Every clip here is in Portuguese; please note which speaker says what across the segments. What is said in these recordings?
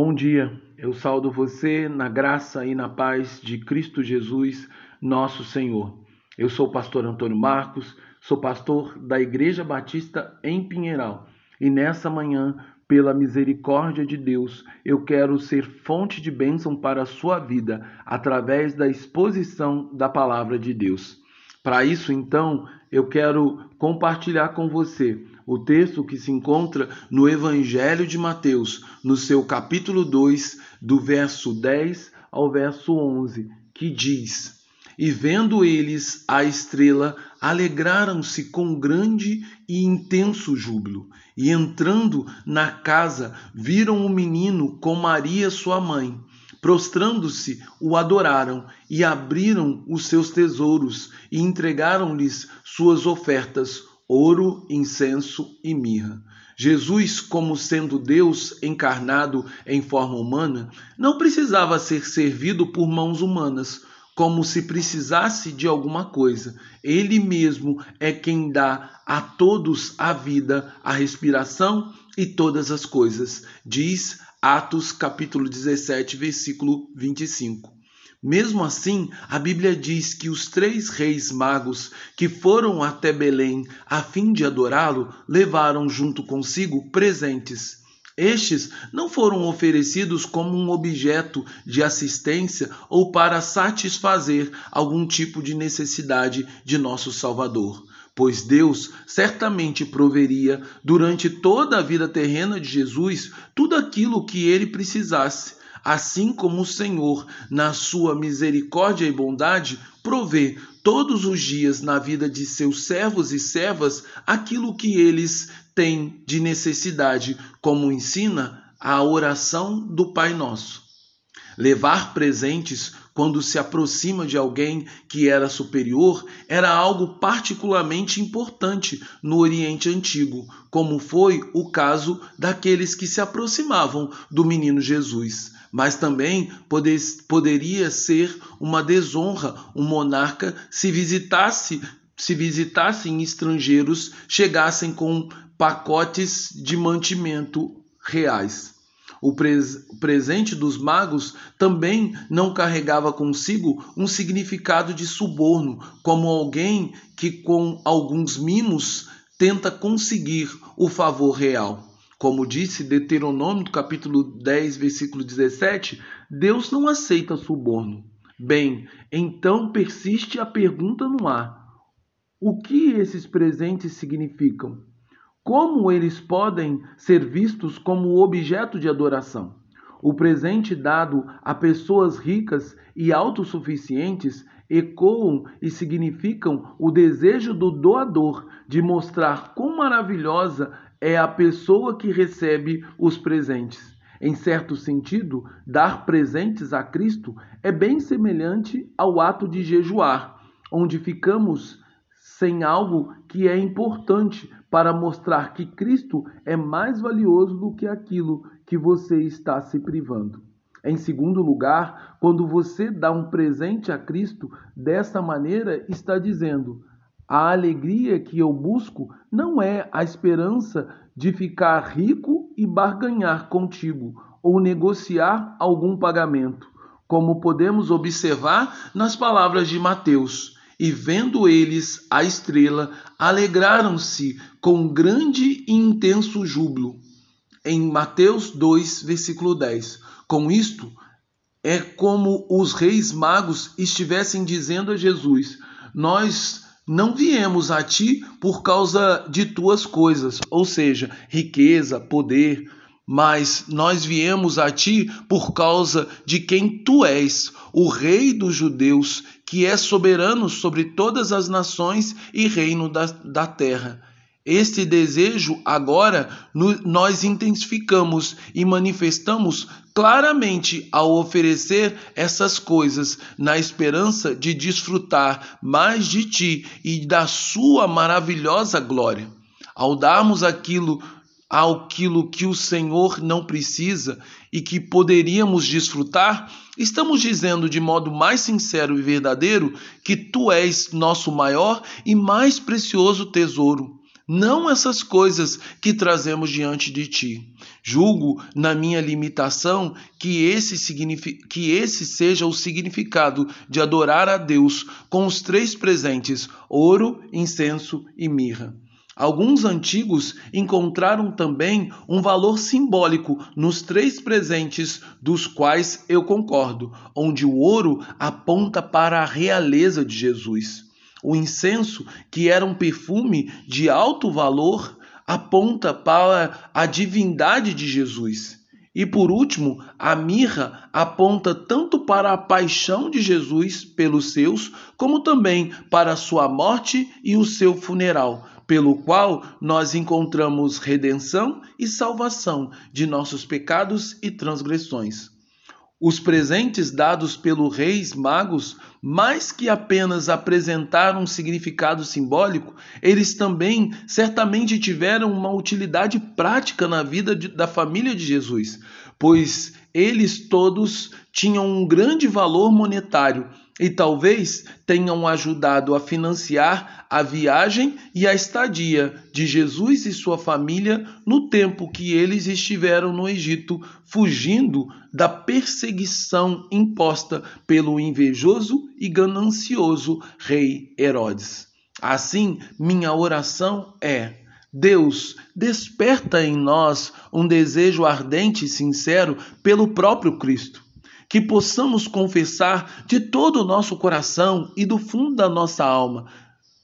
Speaker 1: Bom dia, eu saldo você na graça e na paz de Cristo Jesus, nosso Senhor. Eu sou o pastor Antônio Marcos, sou pastor da Igreja Batista em Pinheiral e nessa manhã, pela misericórdia de Deus, eu quero ser fonte de bênção para a sua vida através da exposição da palavra de Deus. Para isso, então, eu quero compartilhar com você o texto que se encontra no Evangelho de Mateus, no seu capítulo 2, do verso 10 ao verso 11, que diz: E vendo eles a estrela, alegraram-se com grande e intenso júbilo. E entrando na casa, viram o menino com Maria, sua mãe. Prostrando-se, o adoraram e abriram os seus tesouros e entregaram-lhes suas ofertas ouro, incenso e mirra. Jesus, como sendo Deus encarnado em forma humana, não precisava ser servido por mãos humanas, como se precisasse de alguma coisa. Ele mesmo é quem dá a todos a vida, a respiração e todas as coisas. Diz Atos capítulo 17, versículo 25. Mesmo assim, a Bíblia diz que os três reis magos que foram até Belém a fim de adorá-lo levaram junto consigo presentes. Estes não foram oferecidos como um objeto de assistência ou para satisfazer algum tipo de necessidade de nosso Salvador, pois Deus certamente proveria durante toda a vida terrena de Jesus tudo aquilo que ele precisasse assim como o Senhor, na sua misericórdia e bondade, provê todos os dias na vida de seus servos e servas aquilo que eles têm de necessidade, como ensina a oração do Pai Nosso. Levar presentes quando se aproxima de alguém que era superior era algo particularmente importante no Oriente Antigo, como foi o caso daqueles que se aproximavam do menino Jesus mas também poder, poderia ser uma desonra um monarca se visitasse se visitassem estrangeiros chegassem com pacotes de mantimento reais. O, pres presente dos magos também não carregava consigo um significado de suborno, como alguém que com alguns mimos tenta conseguir o favor real. Como disse Deuteronômio, capítulo 10, versículo 17, Deus não aceita suborno. Bem, então persiste a pergunta no ar: o que esses presentes significam? Como eles podem ser vistos como objeto de adoração? O presente dado a pessoas ricas e autossuficientes ecoam e significam o desejo do doador de mostrar quão maravilhosa é a pessoa que recebe os presentes. Em certo sentido, dar presentes a Cristo é bem semelhante ao ato de jejuar, onde ficamos sem algo que é importante para mostrar que Cristo é mais valioso do que aquilo que você está se privando. Em segundo lugar, quando você dá um presente a Cristo, dessa maneira está dizendo: a alegria que eu busco não é a esperança de ficar rico e barganhar contigo ou negociar algum pagamento, como podemos observar nas palavras de Mateus. E vendo eles a estrela, alegraram-se com grande e intenso júbilo. Em Mateus 2, versículo 10. Com isto, é como os reis magos estivessem dizendo a Jesus: Nós não viemos a ti por causa de tuas coisas, ou seja, riqueza, poder, mas nós viemos a ti por causa de quem tu és, o Rei dos Judeus, que é soberano sobre todas as nações e reino da, da terra. Este desejo agora nós intensificamos e manifestamos claramente ao oferecer essas coisas na esperança de desfrutar mais de ti e da sua maravilhosa glória. Ao darmos aquilo aquilo que o Senhor não precisa e que poderíamos desfrutar, estamos dizendo de modo mais sincero e verdadeiro que tu és nosso maior e mais precioso tesouro não essas coisas que trazemos diante de ti. Julgo, na minha limitação, que esse, que esse seja o significado de adorar a Deus com os três presentes: ouro, incenso e mirra. Alguns antigos encontraram também um valor simbólico nos três presentes, dos quais eu concordo, onde o ouro aponta para a realeza de Jesus. O incenso, que era um perfume de alto valor, aponta para a divindade de Jesus. E por último, a mirra aponta tanto para a paixão de Jesus pelos seus, como também para a sua morte e o seu funeral, pelo qual nós encontramos redenção e salvação de nossos pecados e transgressões. Os presentes dados pelos reis magos, mais que apenas apresentar um significado simbólico, eles também certamente tiveram uma utilidade prática na vida de, da família de Jesus, pois eles todos tinham um grande valor monetário e talvez tenham ajudado a financiar a viagem e a estadia de Jesus e sua família no tempo que eles estiveram no Egito, fugindo da perseguição imposta pelo invejoso e ganancioso rei Herodes. Assim, minha oração é: Deus, desperta em nós um desejo ardente e sincero pelo próprio Cristo que possamos confessar de todo o nosso coração e do fundo da nossa alma: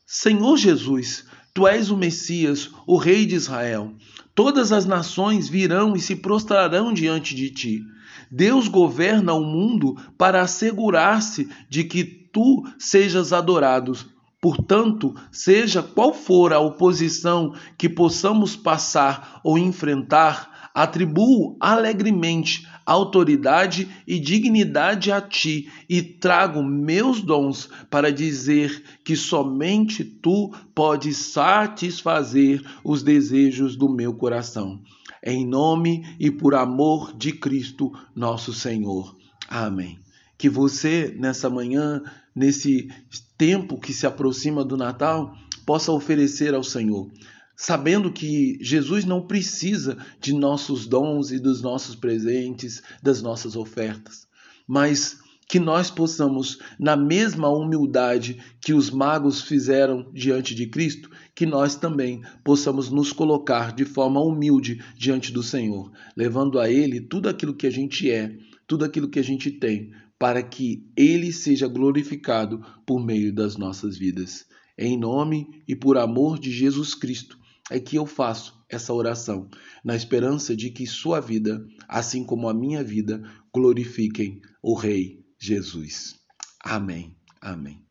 Speaker 1: Senhor Jesus, tu és o Messias, o Rei de Israel. Todas as nações virão e se prostrarão diante de ti. Deus governa o mundo para assegurar-se de que tu sejas adorado. Portanto, seja qual for a oposição que possamos passar ou enfrentar, atribuo alegremente autoridade e dignidade a ti e trago meus dons para dizer que somente tu podes satisfazer os desejos do meu coração. Em nome e por amor de Cristo, nosso Senhor. Amém. Que você, nessa manhã, nesse tempo que se aproxima do Natal, possa oferecer ao Senhor sabendo que Jesus não precisa de nossos dons e dos nossos presentes, das nossas ofertas, mas que nós possamos, na mesma humildade que os magos fizeram diante de Cristo, que nós também possamos nos colocar de forma humilde diante do Senhor, levando a Ele tudo aquilo que a gente é, tudo aquilo que a gente tem, para que Ele seja glorificado por meio das nossas vidas. Em nome e por amor de Jesus Cristo é que eu faço essa oração, na esperança de que sua vida, assim como a minha vida, glorifiquem o Rei Jesus. Amém. Amém.